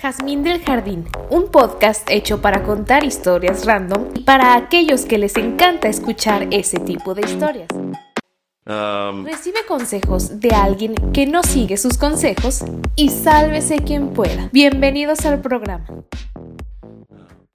Jazmín del Jardín, un podcast hecho para contar historias random y para aquellos que les encanta escuchar ese tipo de historias. Um, Recibe consejos de alguien que no sigue sus consejos y sálvese quien pueda. Bienvenidos al programa.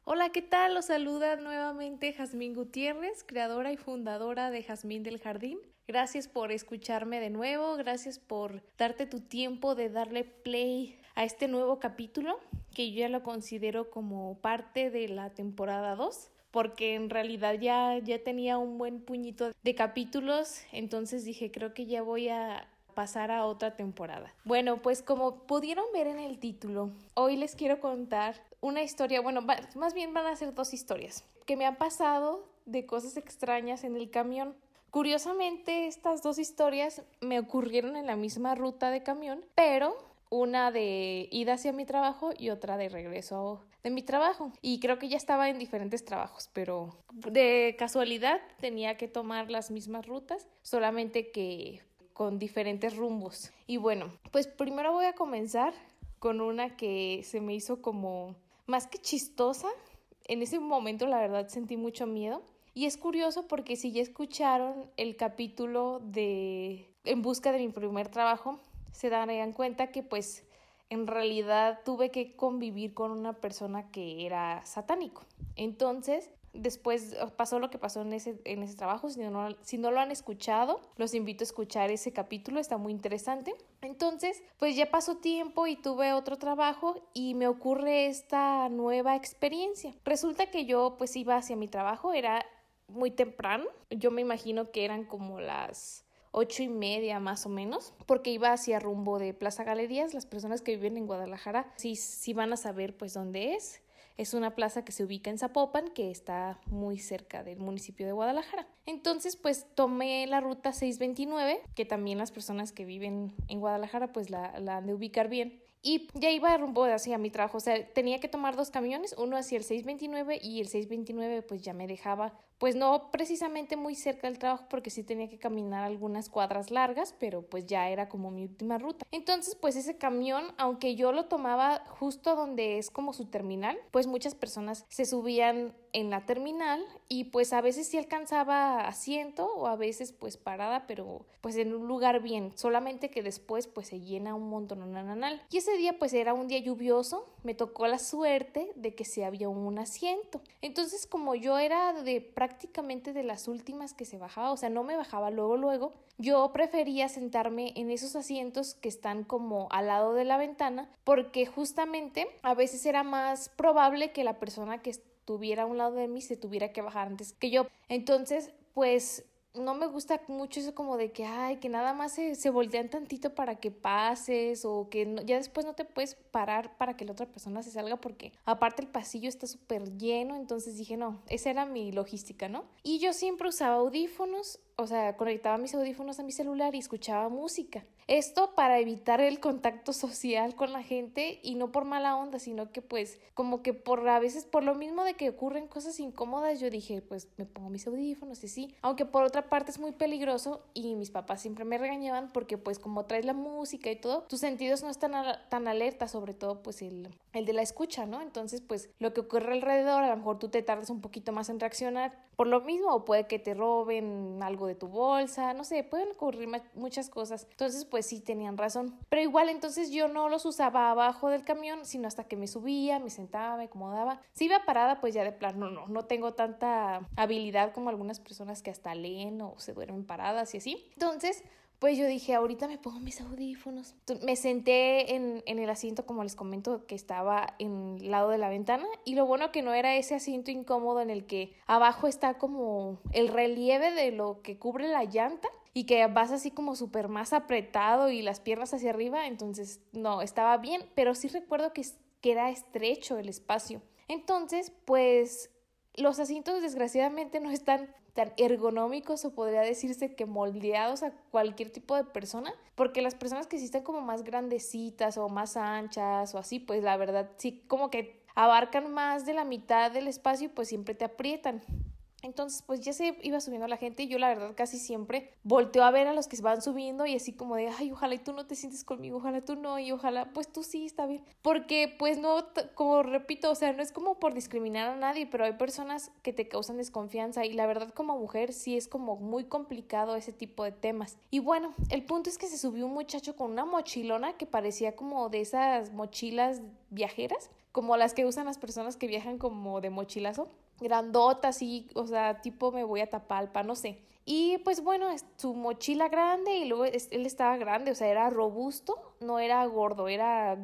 Hola, ¿qué tal? Los saluda nuevamente Jazmín Gutiérrez, creadora y fundadora de Jazmín del Jardín. Gracias por escucharme de nuevo, gracias por darte tu tiempo de darle play a este nuevo capítulo que yo ya lo considero como parte de la temporada 2 porque en realidad ya, ya tenía un buen puñito de capítulos, entonces dije creo que ya voy a pasar a otra temporada. Bueno, pues como pudieron ver en el título, hoy les quiero contar una historia, bueno, más bien van a ser dos historias que me han pasado de cosas extrañas en el camión. Curiosamente, estas dos historias me ocurrieron en la misma ruta de camión, pero una de ida hacia mi trabajo y otra de regreso de mi trabajo. Y creo que ya estaba en diferentes trabajos, pero de casualidad tenía que tomar las mismas rutas, solamente que con diferentes rumbos. Y bueno, pues primero voy a comenzar con una que se me hizo como más que chistosa. En ese momento la verdad sentí mucho miedo. Y es curioso porque si ya escucharon el capítulo de En busca de mi primer trabajo, se darían cuenta que pues en realidad tuve que convivir con una persona que era satánico. Entonces, después pasó lo que pasó en ese, en ese trabajo. Si no, si no lo han escuchado, los invito a escuchar ese capítulo, está muy interesante. Entonces, pues ya pasó tiempo y tuve otro trabajo y me ocurre esta nueva experiencia. Resulta que yo pues iba hacia mi trabajo, era muy temprano, yo me imagino que eran como las ocho y media más o menos, porque iba hacia rumbo de Plaza Galerías. Las personas que viven en Guadalajara sí, sí van a saber pues dónde es. Es una plaza que se ubica en Zapopan, que está muy cerca del municipio de Guadalajara. Entonces, pues tomé la ruta 629, que también las personas que viven en Guadalajara pues la, la han de ubicar bien y ya iba rumbo hacia mi trabajo, o sea, tenía que tomar dos camiones, uno hacia el 629 y el 629 pues ya me dejaba, pues no precisamente muy cerca del trabajo porque sí tenía que caminar algunas cuadras largas, pero pues ya era como mi última ruta. Entonces pues ese camión, aunque yo lo tomaba justo donde es como su terminal, pues muchas personas se subían en la terminal y pues a veces sí alcanzaba asiento o a veces pues parada, pero pues en un lugar bien, solamente que después pues se llena un montón. Y ese día pues era un día lluvioso, me tocó la suerte de que se había un asiento. Entonces como yo era de prácticamente de las últimas que se bajaba, o sea, no me bajaba luego luego, yo prefería sentarme en esos asientos que están como al lado de la ventana porque justamente a veces era más probable que la persona que tuviera a un lado de mí se tuviera que bajar antes que yo. Entonces, pues no me gusta mucho eso como de que, ay, que nada más se, se voltean tantito para que pases o que ya después no te puedes parar para que la otra persona se salga porque aparte el pasillo está súper lleno, entonces dije, no, esa era mi logística, ¿no? Y yo siempre usaba audífonos, o sea, conectaba mis audífonos a mi celular y escuchaba música. Esto para evitar el contacto social con la gente y no por mala onda, sino que pues como que por a veces por lo mismo de que ocurren cosas incómodas, yo dije, pues me pongo mis audífonos y sí, aunque por otra parte es muy peligroso y mis papás siempre me regañaban porque pues como traes la música y todo, tus sentidos no están tan alerta, sobre todo pues el, el de la escucha, ¿no? Entonces pues lo que ocurre alrededor, a lo mejor tú te tardas un poquito más en reaccionar por lo mismo o puede que te roben algo de tu bolsa, no sé, pueden ocurrir muchas cosas. Entonces pues sí tenían razón. Pero igual entonces yo no los usaba abajo del camión, sino hasta que me subía, me sentaba, me acomodaba. Si iba parada, pues ya de plano no, no tengo tanta habilidad como algunas personas que hasta leen o se duermen paradas y así. Entonces, pues yo dije, ahorita me pongo mis audífonos. Me senté en, en, el asiento, como les comento, que estaba en el lado de la ventana. Y lo bueno que no era ese asiento incómodo en el que abajo está como el relieve de lo que cubre la llanta y que vas así como súper más apretado y las piernas hacia arriba. Entonces, no, estaba bien, pero sí recuerdo que, que era estrecho el espacio. Entonces, pues los asientos desgraciadamente no están tan ergonómicos o podría decirse que moldeados a cualquier tipo de persona, porque las personas que sí están como más grandecitas o más anchas o así, pues la verdad sí como que abarcan más de la mitad del espacio, pues siempre te aprietan. Entonces, pues ya se iba subiendo la gente y yo la verdad casi siempre volteo a ver a los que se van subiendo y así como de, ay, ojalá y tú no te sientes conmigo, ojalá tú no y ojalá, pues tú sí, está bien. Porque pues no, como repito, o sea, no es como por discriminar a nadie, pero hay personas que te causan desconfianza y la verdad como mujer sí es como muy complicado ese tipo de temas. Y bueno, el punto es que se subió un muchacho con una mochilona que parecía como de esas mochilas viajeras, como las que usan las personas que viajan como de mochilazo grandota, así, o sea, tipo me voy a Tapalpa, no sé. Y pues bueno, su mochila grande y luego él estaba grande, o sea, era robusto, no era gordo, era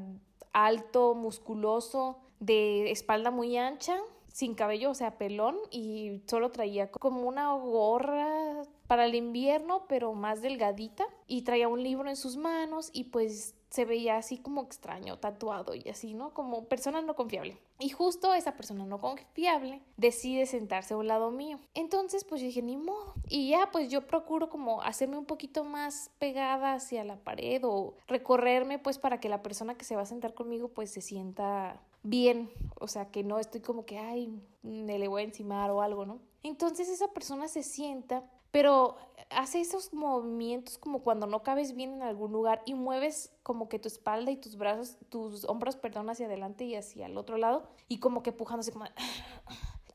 alto, musculoso, de espalda muy ancha, sin cabello, o sea, pelón y solo traía como una gorra para el invierno, pero más delgadita y traía un libro en sus manos y pues se veía así como extraño, tatuado y así, ¿no? Como persona no confiable. Y justo esa persona no confiable decide sentarse a un lado mío. Entonces, pues yo dije, ni modo. Y ya, pues yo procuro como hacerme un poquito más pegada hacia la pared o recorrerme, pues para que la persona que se va a sentar conmigo, pues se sienta bien. O sea, que no estoy como que, ay, me le voy a encimar o algo, ¿no? Entonces esa persona se sienta pero hace esos movimientos como cuando no cabes bien en algún lugar y mueves como que tu espalda y tus brazos, tus hombros, perdón, hacia adelante y hacia el otro lado y como que pujándose como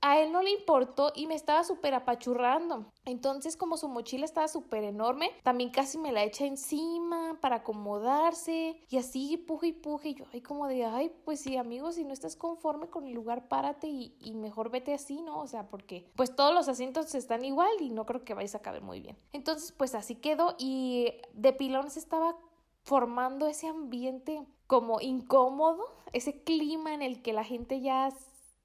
a él no le importó y me estaba súper apachurrando. Entonces, como su mochila estaba súper enorme, también casi me la echa encima para acomodarse y así puje y puje. Y yo, ay, como de, ay, pues sí, amigos, si no estás conforme con el lugar, párate y, y mejor vete así, ¿no? O sea, porque pues todos los asientos están igual y no creo que vayas a caber muy bien. Entonces, pues así quedó y de pilón se estaba formando ese ambiente como incómodo, ese clima en el que la gente ya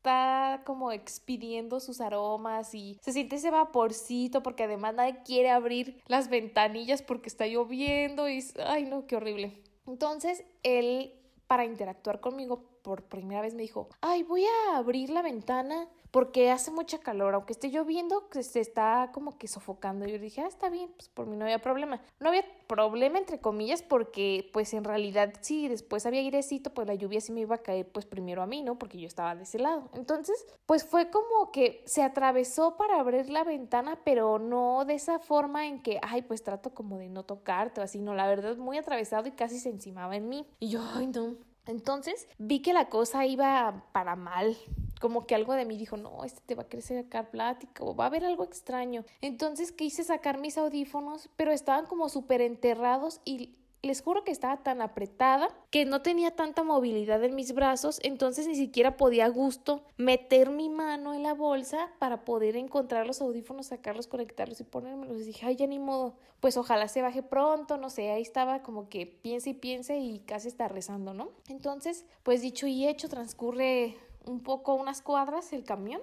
está como expidiendo sus aromas y se siente ese vaporcito porque además nadie quiere abrir las ventanillas porque está lloviendo y ay no, qué horrible. Entonces él para interactuar conmigo por primera vez me dijo, ay, voy a abrir la ventana porque hace mucha calor, aunque esté lloviendo, se está como que sofocando. Yo dije, ah, está bien, pues por mí no había problema. No había problema entre comillas porque pues en realidad sí, después había airecito, pues la lluvia sí me iba a caer pues primero a mí, ¿no? Porque yo estaba de ese lado. Entonces, pues fue como que se atravesó para abrir la ventana, pero no de esa forma en que, ay, pues trato como de no tocarte o así, no, la verdad muy atravesado y casi se encimaba en mí. Y yo, ay, no. Entonces vi que la cosa iba para mal como que algo de mí dijo, no, este te va a crecer acá plática o va a haber algo extraño. Entonces quise sacar mis audífonos, pero estaban como súper enterrados y les juro que estaba tan apretada que no tenía tanta movilidad en mis brazos, entonces ni siquiera podía a gusto meter mi mano en la bolsa para poder encontrar los audífonos, sacarlos, conectarlos y ponérmelos. Y dije, ay, ya ni modo, pues ojalá se baje pronto, no sé, ahí estaba como que piense y piense y casi está rezando, ¿no? Entonces, pues dicho y hecho, transcurre un poco unas cuadras el camión.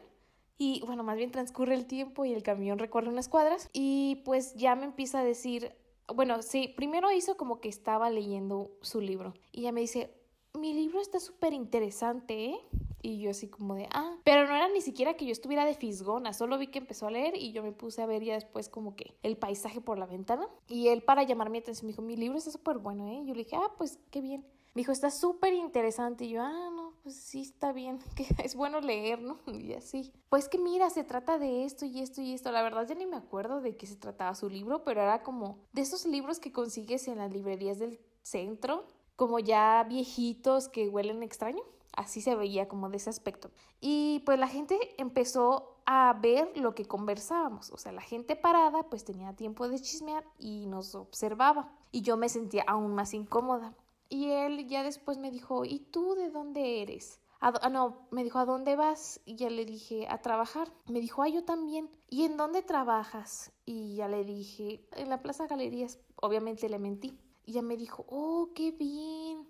Y bueno, más bien transcurre el tiempo y el camión recorre unas cuadras y pues ya me empieza a decir, bueno, sí, primero hizo como que estaba leyendo su libro y ya me dice, mi libro está súper interesante, ¿eh? Y yo así como de, ah, pero no era ni siquiera que yo estuviera de fisgona, solo vi que empezó a leer y yo me puse a ver ya después como que el paisaje por la ventana. Y él para llamar mi atención me dijo, mi libro está súper bueno, ¿eh? Y yo le dije, ah, pues qué bien. Me dijo, está súper interesante. Y yo, ah, no, pues sí, está bien, que es bueno leer, ¿no? Y así. Pues que mira, se trata de esto y esto y esto. La verdad ya ni me acuerdo de qué se trataba su libro, pero era como de esos libros que consigues en las librerías del centro, como ya viejitos que huelen extraño. Así se veía como de ese aspecto. Y pues la gente empezó a ver lo que conversábamos. O sea, la gente parada pues tenía tiempo de chismear y nos observaba. Y yo me sentía aún más incómoda. Y él ya después me dijo, ¿y tú de dónde eres? ah, no, me dijo, ¿a dónde vas? Y ya le dije, a trabajar. Me dijo, ah, yo también. ¿Y en dónde trabajas? Y ya le dije, en la Plaza Galerías. Obviamente le mentí. Y ya me dijo, oh, qué bien.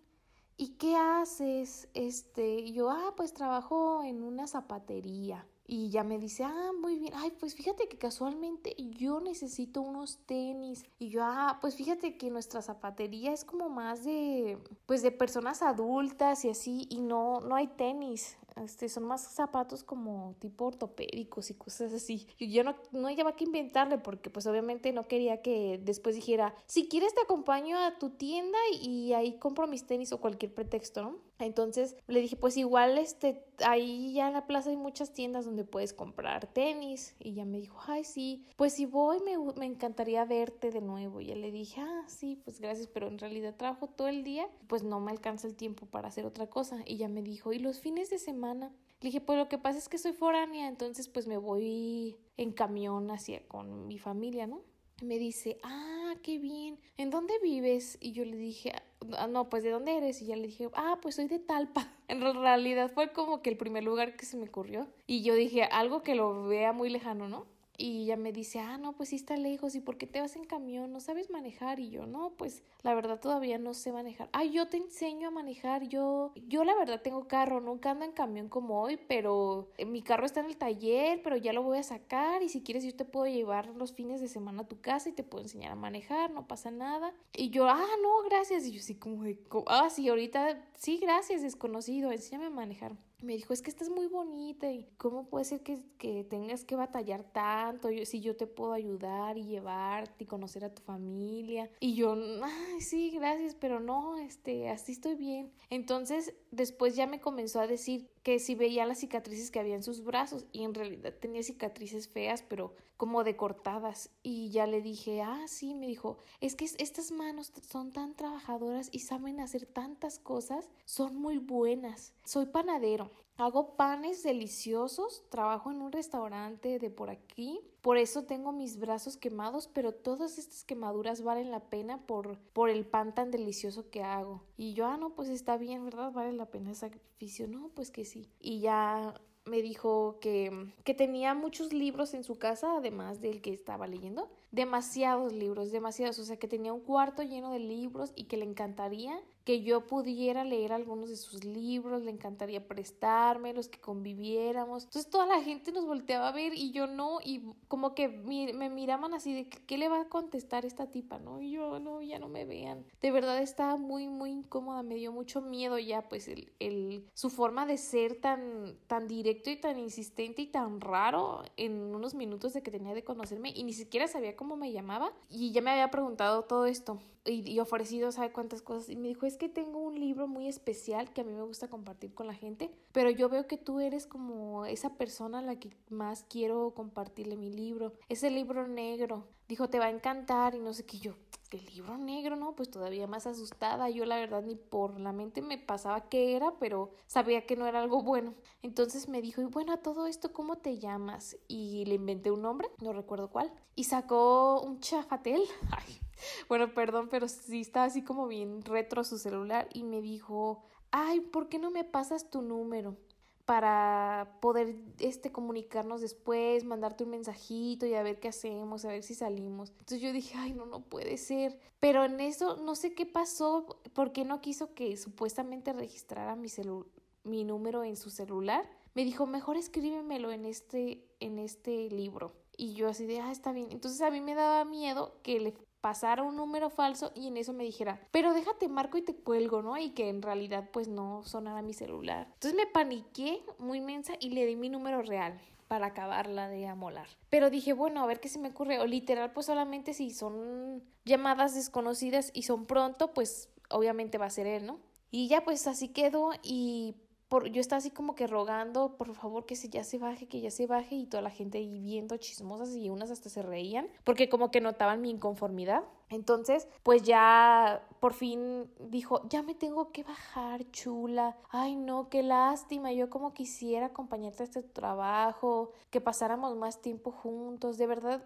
¿Y qué haces? Este, y yo, ah, pues trabajo en una zapatería. Y ya me dice, ah, muy bien, ay, pues fíjate que casualmente yo necesito unos tenis. Y yo, ah, pues fíjate que nuestra zapatería es como más de, pues de personas adultas y así, y no, no hay tenis. Este, son más zapatos como tipo ortopédicos y cosas así. Yo, yo no, no llevaba que inventarle porque pues obviamente no quería que después dijera, si quieres te acompaño a tu tienda y ahí compro mis tenis o cualquier pretexto, ¿no? Entonces le dije, pues igual este, ahí ya en la plaza hay muchas tiendas donde puedes comprar tenis. Y ya me dijo, ay, sí, pues si voy me, me encantaría verte de nuevo. Y ya le dije, ah, sí, pues gracias, pero en realidad trabajo todo el día, pues no me alcanza el tiempo para hacer otra cosa. Y ya me dijo, ¿y los fines de semana? Le dije, pues lo que pasa es que soy foránea, entonces pues me voy en camión hacia con mi familia, ¿no? me dice, ah, qué bien, ¿en dónde vives? Y yo le dije, ah, no, pues ¿de dónde eres? Y ya le dije, ah, pues soy de Talpa. En realidad fue como que el primer lugar que se me ocurrió. Y yo dije, algo que lo vea muy lejano, ¿no? Y ella me dice, ah, no, pues sí está lejos, ¿y por qué te vas en camión? ¿No sabes manejar? Y yo, no, pues la verdad todavía no sé manejar. Ah, yo te enseño a manejar, yo, yo la verdad tengo carro, nunca ando en camión como hoy, pero mi carro está en el taller, pero ya lo voy a sacar y si quieres yo te puedo llevar los fines de semana a tu casa y te puedo enseñar a manejar, no pasa nada. Y yo, ah, no, gracias. Y yo sí como ah, sí, ahorita, sí, gracias, desconocido, enséñame a manejar me dijo, es que estás muy bonita y cómo puede ser que, que tengas que batallar tanto si yo te puedo ayudar y llevarte y conocer a tu familia. Y yo, ay, sí, gracias, pero no, este, así estoy bien. Entonces, después ya me comenzó a decir que si veía las cicatrices que había en sus brazos y en realidad tenía cicatrices feas, pero como de cortadas. Y ya le dije, ah, sí, me dijo, es que estas manos son tan trabajadoras y saben hacer tantas cosas, son muy buenas. Soy panadero Hago panes deliciosos, trabajo en un restaurante de por aquí, por eso tengo mis brazos quemados, pero todas estas quemaduras valen la pena por, por el pan tan delicioso que hago. Y yo, ah, no, pues está bien, ¿verdad? Vale la pena el sacrificio. No, pues que sí. Y ya me dijo que, que tenía muchos libros en su casa, además del que estaba leyendo. Demasiados libros, demasiados. O sea, que tenía un cuarto lleno de libros y que le encantaría que yo pudiera leer algunos de sus libros, le encantaría prestármelos, que conviviéramos. Entonces toda la gente nos volteaba a ver y yo no, y como que me miraban así de qué le va a contestar esta tipa, ¿no? Y yo no, ya no me vean. De verdad estaba muy, muy incómoda, me dio mucho miedo ya, pues el, el, su forma de ser tan, tan directo y tan insistente y tan raro en unos minutos de que tenía de conocerme y ni siquiera sabía cómo me llamaba y ya me había preguntado todo esto y, y ofrecido, ¿sabe cuántas cosas? Y me dijo, es que tengo un libro muy especial que a mí me gusta compartir con la gente, pero yo veo que tú eres como esa persona a la que más quiero compartirle mi libro. Ese libro negro. Dijo, te va a encantar y no sé qué yo. El libro negro, ¿no? Pues todavía más asustada. Yo la verdad ni por la mente me pasaba qué era, pero sabía que no era algo bueno. Entonces me dijo, y bueno, a todo esto, ¿cómo te llamas? Y le inventé un nombre, no recuerdo cuál. Y sacó un chafatel. Ay, bueno, perdón, pero sí está así como bien retro su celular y me dijo, ay, ¿por qué no me pasas tu número? para poder este comunicarnos después, mandarte un mensajito y a ver qué hacemos, a ver si salimos. Entonces yo dije, ay, no, no puede ser. Pero en eso no sé qué pasó, porque no quiso que supuestamente registrara mi mi número en su celular. Me dijo, mejor escríbemelo en este en este libro. Y yo así de, ah, está bien. Entonces a mí me daba miedo que le pasara un número falso y en eso me dijera, pero déjate marco y te cuelgo, ¿no? Y que en realidad pues no sonara mi celular. Entonces me paniqué muy mensa y le di mi número real para acabarla de amolar. Pero dije, bueno, a ver qué se me ocurre. O literal, pues solamente si son llamadas desconocidas y son pronto, pues obviamente va a ser él, ¿no? Y ya pues así quedó y por, yo estaba así como que rogando, por favor, que se, ya se baje, que ya se baje, y toda la gente ahí viendo chismosas y unas hasta se reían, porque como que notaban mi inconformidad. Entonces, pues ya por fin dijo, ya me tengo que bajar, chula. Ay, no, qué lástima. Yo como quisiera acompañarte a este trabajo, que pasáramos más tiempo juntos. De verdad,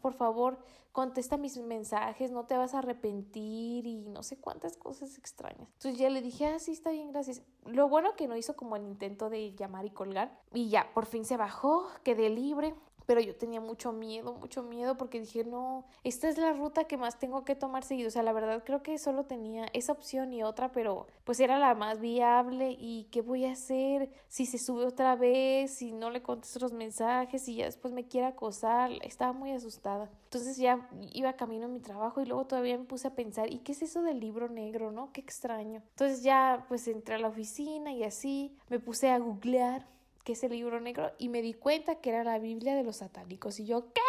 por favor, contesta mis mensajes, no te vas a arrepentir y no sé cuántas cosas extrañas. Entonces ya le dije, ah, sí, está bien, gracias. Lo bueno que no hizo como el intento de llamar y colgar. Y ya, por fin se bajó, quedé libre pero yo tenía mucho miedo, mucho miedo porque dije, no, esta es la ruta que más tengo que tomar seguido. O sea, la verdad creo que solo tenía esa opción y otra, pero pues era la más viable y qué voy a hacer si se sube otra vez, si no le contesto los mensajes, si ya después me quiere acosar. Estaba muy asustada. Entonces ya iba camino a mi trabajo y luego todavía me puse a pensar, ¿y qué es eso del libro negro, no? Qué extraño. Entonces ya pues entré a la oficina y así me puse a googlear qué es el libro negro y me di cuenta que era la Biblia de los satánicos y yo, ¿qué?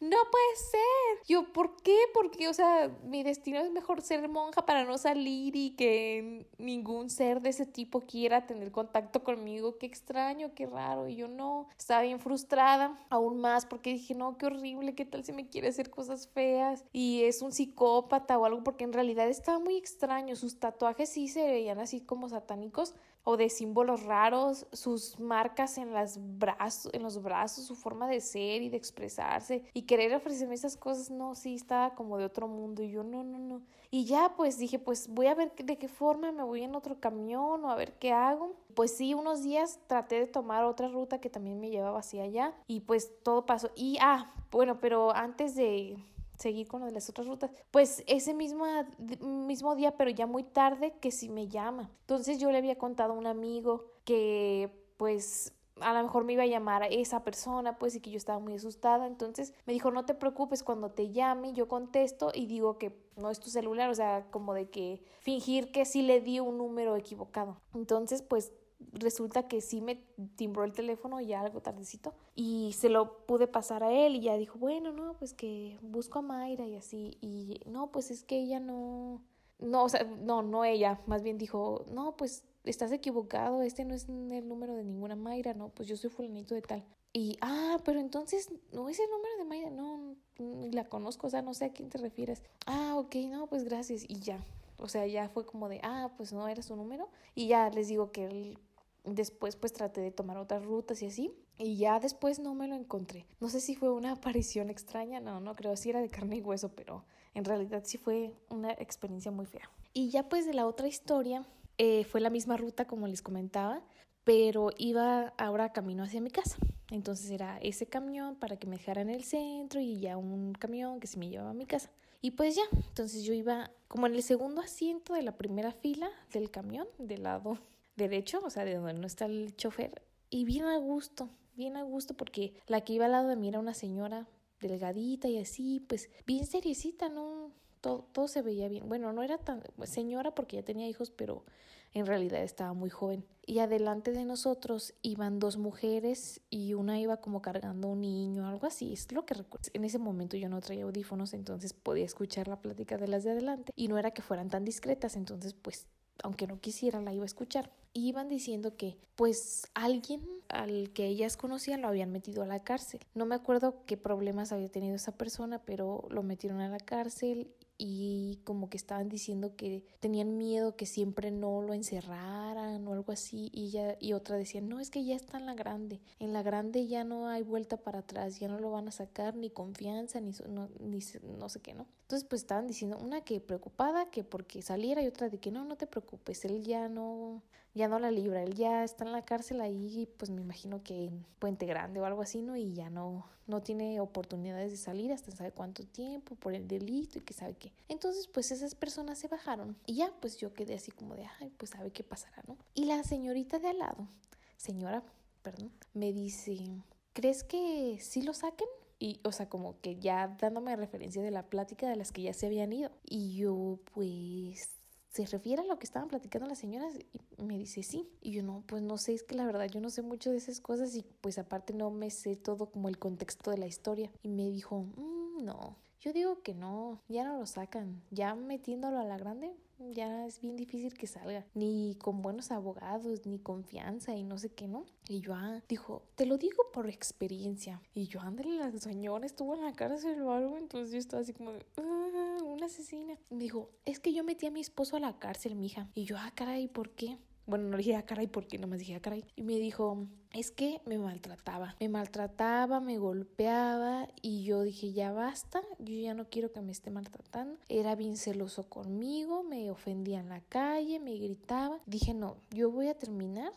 No puede ser. Yo, ¿por qué? Porque, o sea, mi destino es mejor ser monja para no salir y que ningún ser de ese tipo quiera tener contacto conmigo. Qué extraño, qué raro. Y yo no, estaba bien frustrada aún más porque dije, no, qué horrible, qué tal si me quiere hacer cosas feas y es un psicópata o algo porque en realidad estaba muy extraño. Sus tatuajes sí se veían así como satánicos o de símbolos raros, sus marcas en, las brazos, en los brazos, su forma de ser y de expresarse y querer ofrecerme esas cosas, no, sí, estaba como de otro mundo y yo no, no, no. Y ya pues dije, pues voy a ver de qué forma me voy en otro camión o a ver qué hago. Pues sí, unos días traté de tomar otra ruta que también me llevaba hacia allá y pues todo pasó. Y, ah, bueno, pero antes de seguir con lo de las otras rutas, pues ese mismo, mismo día, pero ya muy tarde, que sí me llama. Entonces yo le había contado a un amigo que pues a lo mejor me iba a llamar a esa persona, pues, y que yo estaba muy asustada. Entonces me dijo, no te preocupes, cuando te llame, yo contesto y digo que no es tu celular, o sea, como de que fingir que sí le di un número equivocado. Entonces, pues resulta que sí me timbró el teléfono ya algo tardecito y se lo pude pasar a él y ya dijo, bueno, no, pues que busco a Mayra y así. Y no, pues es que ella no, no, o sea, no, no ella, más bien dijo, no, pues estás equivocado, este no es el número de ninguna Mayra, no, pues yo soy fulanito de tal. Y, ah, pero entonces, no es el número de Mayra, no, la conozco, o sea, no sé a quién te refieres. Ah, ok, no, pues gracias, y ya. O sea, ya fue como de, ah, pues no era su número. Y ya les digo que él Después pues traté de tomar otras rutas y así. Y ya después no me lo encontré. No sé si fue una aparición extraña, no, no creo, si era de carne y hueso, pero en realidad sí fue una experiencia muy fea. Y ya pues de la otra historia, eh, fue la misma ruta como les comentaba, pero iba ahora camino hacia mi casa. Entonces era ese camión para que me dejara en el centro y ya un camión que se me llevaba a mi casa. Y pues ya, entonces yo iba como en el segundo asiento de la primera fila del camión, del lado derecho, o sea, de donde no está el chofer, y bien a gusto, bien a gusto, porque la que iba al lado de mí era una señora delgadita y así, pues bien seriecita, ¿no? Todo, todo se veía bien. Bueno, no era tan señora porque ya tenía hijos, pero en realidad estaba muy joven. Y adelante de nosotros iban dos mujeres y una iba como cargando un niño, algo así. Es lo que recuerdo. En ese momento yo no traía audífonos, entonces podía escuchar la plática de las de adelante. Y no era que fueran tan discretas, entonces pues aunque no quisiera, la iba a escuchar. Y iban diciendo que, pues, alguien al que ellas conocían lo habían metido a la cárcel. No me acuerdo qué problemas había tenido esa persona, pero lo metieron a la cárcel y como que estaban diciendo que tenían miedo que siempre no lo encerraran o algo así y ya y otra decía no es que ya está en la grande en la grande ya no hay vuelta para atrás ya no lo van a sacar ni confianza ni no, ni no sé qué no entonces pues estaban diciendo una que preocupada que porque saliera y otra de que no no te preocupes él ya no ya no la libra, él ya está en la cárcel ahí, pues me imagino que en Puente Grande o algo así, ¿no? Y ya no, no tiene oportunidades de salir hasta sabe cuánto tiempo por el delito y que sabe qué. Entonces, pues esas personas se bajaron y ya, pues yo quedé así como de, ay, pues sabe qué pasará, ¿no? Y la señorita de al lado, señora, perdón, me dice, ¿crees que sí lo saquen? y, o sea, como que ya dándome referencia de la plática de las que ya se habían ido. Y yo, pues, ¿se refiere a lo que estaban platicando las señoras? Y me dice, sí. Y yo no, pues no sé, es que la verdad yo no sé mucho de esas cosas y pues aparte no me sé todo como el contexto de la historia. Y me dijo, mm, no, yo digo que no, ya no lo sacan, ya metiéndolo a la grande, ya es bien difícil que salga, ni con buenos abogados, ni confianza y no sé qué, ¿no? Y yo, ah, dijo, te lo digo por experiencia. Y yo, ándale, la señora estuvo en la cárcel o algo, entonces yo estaba así como, ah, una asesina. dijo, es que yo metí a mi esposo a la cárcel, mija. Y yo, ah, caray, ¿por qué? Bueno, no le dije a ah, caray porque nomás dije a ah, caray. Y me dijo, es que me maltrataba. Me maltrataba, me golpeaba y yo dije, ya basta, yo ya no quiero que me esté maltratando. Era bien celoso conmigo, me ofendía en la calle, me gritaba. Dije, no, yo voy a terminar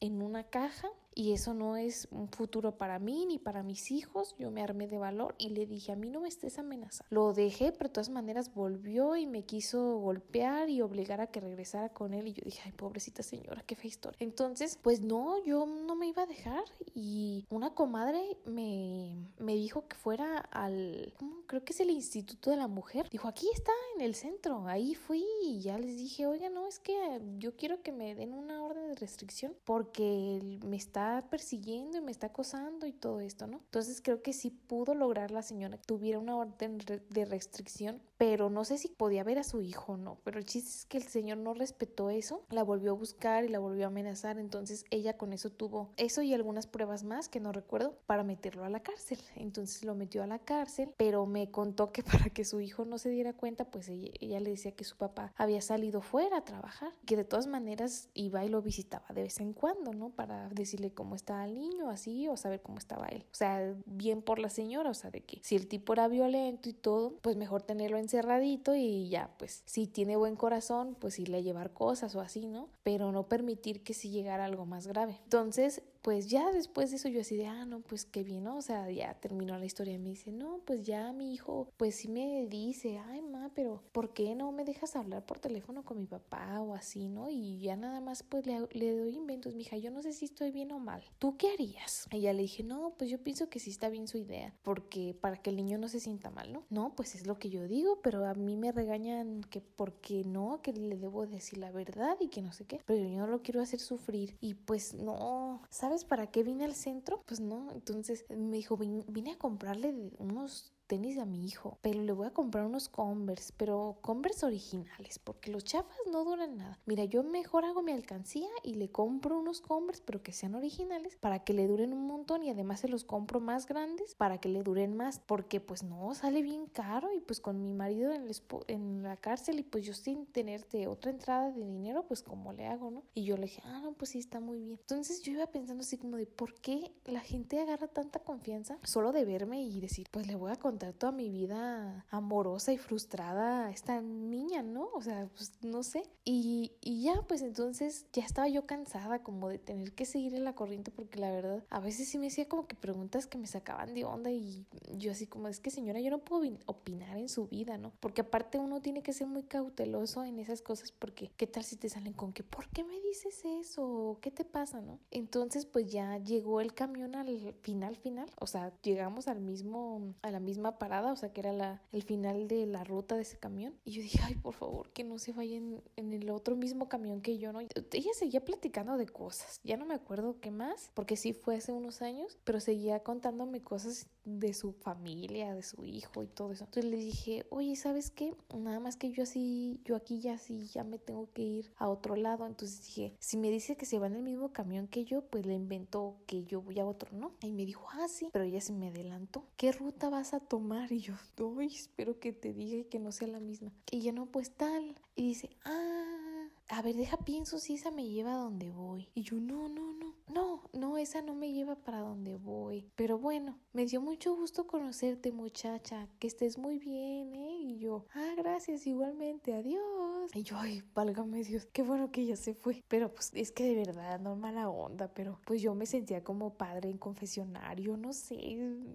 en una caja y eso no es un futuro para mí ni para mis hijos. Yo me armé de valor y le dije, a mí no me estés amenazando. Lo dejé, pero de todas maneras volvió y me quiso golpear y obligar a que regresara con él y yo dije, ay, pobrecita señora, qué fea historia. Entonces, pues no, yo no me iba a dejar y una comadre me, me dijo que fuera al, creo que es el Instituto de la Mujer. Dijo, aquí está en el centro. Ahí fui y ya les dije, oiga, no, es que yo quiero que me den una orden de restricción porque me está persiguiendo y me está acosando y todo esto, ¿no? Entonces creo que sí pudo lograr la señora que tuviera una orden de restricción, pero no sé si podía ver a su hijo o no. Pero el chiste es que el señor no respetó eso, la volvió a buscar y la volvió a amenazar. Entonces ella con eso tuvo eso y algunas pruebas más que no recuerdo para meterlo a la cárcel. Entonces lo metió a la cárcel, pero me contó que para que su hijo no se diera cuenta, pues ella, le decía que su papá había salido fuera a trabajar, que de todas maneras iba y lo visitaba de vez en cuando, ¿no? Para decirle cómo estaba el niño, así, o saber cómo estaba él. O sea, bien por la señora, o sea, de que si el tipo era violento y todo, pues mejor tenerlo encerradito y ya, pues si tiene buen corazón, pues irle a llevar cosas o así, ¿no? Pero no permitir que si llegara algo más grave. Entonces, pues ya después de eso yo así de, ah, no, pues qué bien, ¿no? O sea, ya terminó la historia me dice, no, pues ya mi hijo, pues sí me dice, ay, ma, pero ¿por qué no me dejas hablar por teléfono con mi papá o así, ¿no? Y ya nada más pues le, le doy inventos, mija, yo no sé si estoy bien o mal. ¿Tú qué harías? Y ya le dije, no, pues yo pienso que sí está bien su idea, porque para que el niño no se sienta mal, ¿no? No, pues es lo que yo digo, pero a mí me regañan que porque no, que le debo decir la verdad y que no sé qué, pero yo no lo quiero hacer sufrir y pues no, ¿sabes para qué vine al centro? Pues no, entonces me dijo, vine a comprarle unos tenis a mi hijo, pero le voy a comprar unos Converse, pero Converse originales, porque los chafas no duran nada. Mira, yo mejor hago mi alcancía y le compro unos Converse, pero que sean originales, para que le duren un montón y además se los compro más grandes para que le duren más, porque pues no, sale bien caro y pues con mi marido en, en la cárcel y pues yo sin tenerte otra entrada de dinero, pues como le hago, ¿no? Y yo le dije, ah, no, pues sí, está muy bien. Entonces yo iba pensando así como de, ¿por qué la gente agarra tanta confianza solo de verme y decir, pues le voy a contar toda mi vida amorosa y frustrada a esta niña, ¿no? O sea, pues no sé. Y, y ya, pues entonces ya estaba yo cansada como de tener que seguir en la corriente porque la verdad a veces sí me hacía como que preguntas que me sacaban de onda y yo así como es que señora yo no puedo opinar en su vida, ¿no? Porque aparte uno tiene que ser muy cauteloso en esas cosas porque qué tal si te salen con que ¿por qué me dices eso? ¿Qué te pasa, no? Entonces pues ya llegó el camión al final final, o sea, llegamos al mismo a la misma parada, o sea, que era la, el final de la ruta de ese camión. Y yo dije, ay, por favor, que no se vayan en el otro mismo camión que yo, ¿no? Ella seguía platicando de cosas, ya no me acuerdo qué más, porque sí fue hace unos años, pero seguía contándome cosas de su familia, de su hijo y todo eso. Entonces le dije, oye, ¿sabes qué? Nada más que yo así, yo aquí ya sí, ya me tengo que ir a otro lado. Entonces dije, si me dice que se va en el mismo camión que yo, pues le inventó que yo voy a otro, ¿no? Y me dijo, ah, sí, pero ella se me adelantó. ¿Qué ruta vas a tomar? Y yo, ay, espero que te diga y que no sea la misma. Y ya no, pues tal. Y dice, ah, a ver, deja pienso si esa me lleva a donde voy. Y yo, no, no, no, no, no, esa no me lleva para donde voy. Pero bueno, me dio mucho gusto conocerte, muchacha. Que estés muy bien, ¿eh? Y yo, ah, gracias, igualmente, adiós. Y yo, ay, válgame Dios, qué bueno que ya se fue. Pero pues es que de verdad, no mala onda, pero pues yo me sentía como padre en confesionario, no sé.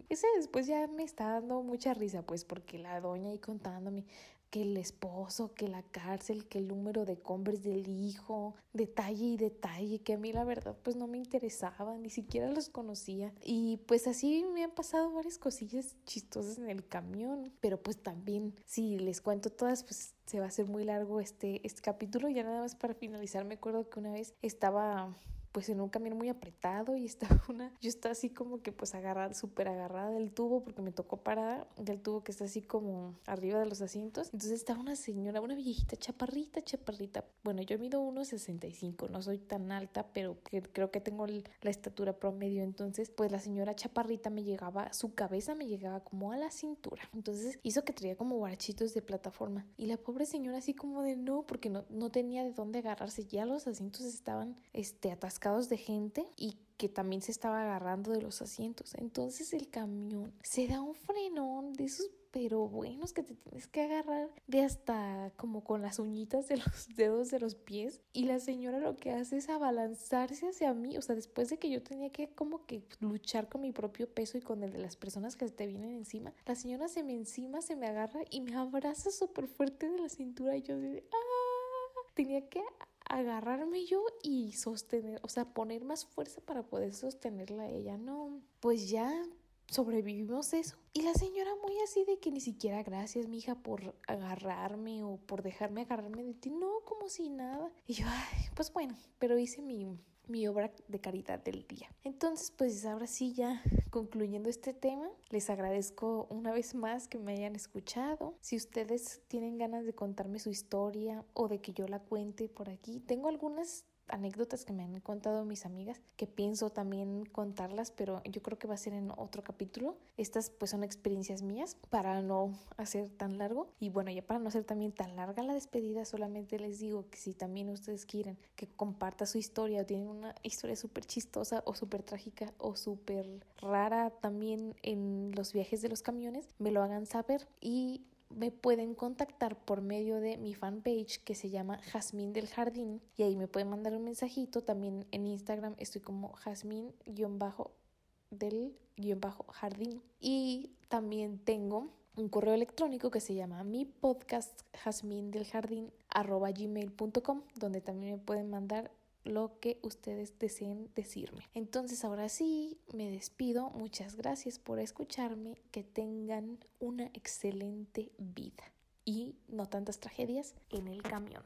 Ese después ya me está dando mucha risa, pues, porque la doña ahí contándome, que el esposo, que la cárcel, que el número de Converse del hijo, detalle y detalle, que a mí la verdad pues no me interesaba, ni siquiera los conocía. Y pues así me han pasado varias cosillas chistosas en el camión, pero pues también si les cuento todas pues se va a hacer muy largo este, este capítulo. Ya nada más para finalizar me acuerdo que una vez estaba pues en un camión muy apretado y estaba una, yo estaba así como que pues agarrada, súper agarrada del tubo porque me tocó parada del tubo que está así como arriba de los asientos. Entonces estaba una señora, una viejita chaparrita, chaparrita. Bueno, yo mido 1,65, no soy tan alta, pero creo que tengo la estatura promedio. Entonces, pues la señora chaparrita me llegaba, su cabeza me llegaba como a la cintura. Entonces hizo que traía como guarachitos de plataforma. Y la pobre señora así como de no, porque no, no tenía de dónde agarrarse. Ya los asientos estaban este, atascados de gente y que también se estaba agarrando de los asientos. Entonces el camión se da un frenón de esos pero bueno, es que te tienes que agarrar de hasta como con las uñitas de los dedos de los pies. Y la señora lo que hace es abalanzarse hacia mí, o sea, después de que yo tenía que como que luchar con mi propio peso y con el de las personas que te vienen encima, la señora se me encima, se me agarra y me abraza súper fuerte de la cintura y yo de, ¡ah! Tenía que agarrarme yo y sostener, o sea, poner más fuerza para poder sostenerla a ella. No, pues ya sobrevivimos eso. Y la señora muy así de que ni siquiera gracias, mi hija, por agarrarme o por dejarme agarrarme de ti. No, como si nada. Y yo, ay, pues bueno, pero hice mi, mi obra de caridad del día. Entonces, pues ahora sí, ya concluyendo este tema, les agradezco una vez más que me hayan escuchado. Si ustedes tienen ganas de contarme su historia o de que yo la cuente por aquí, tengo algunas anécdotas que me han contado mis amigas que pienso también contarlas, pero yo creo que va a ser en otro capítulo. Estas pues son experiencias mías para no hacer tan largo y bueno, ya para no ser también tan larga la despedida, solamente les digo que si también ustedes quieren que comparta su historia o tienen una historia súper chistosa o súper trágica o súper rara también en los viajes de los camiones, me lo hagan saber y me pueden contactar por medio de mi fanpage que se llama Jazmín del Jardín y ahí me pueden mandar un mensajito. También en Instagram estoy como Jazmín-del-jardín y también tengo un correo electrónico que se llama mi podcast del jardín gmail.com donde también me pueden mandar lo que ustedes deseen decirme. Entonces ahora sí, me despido. Muchas gracias por escucharme. Que tengan una excelente vida y no tantas tragedias en el camión.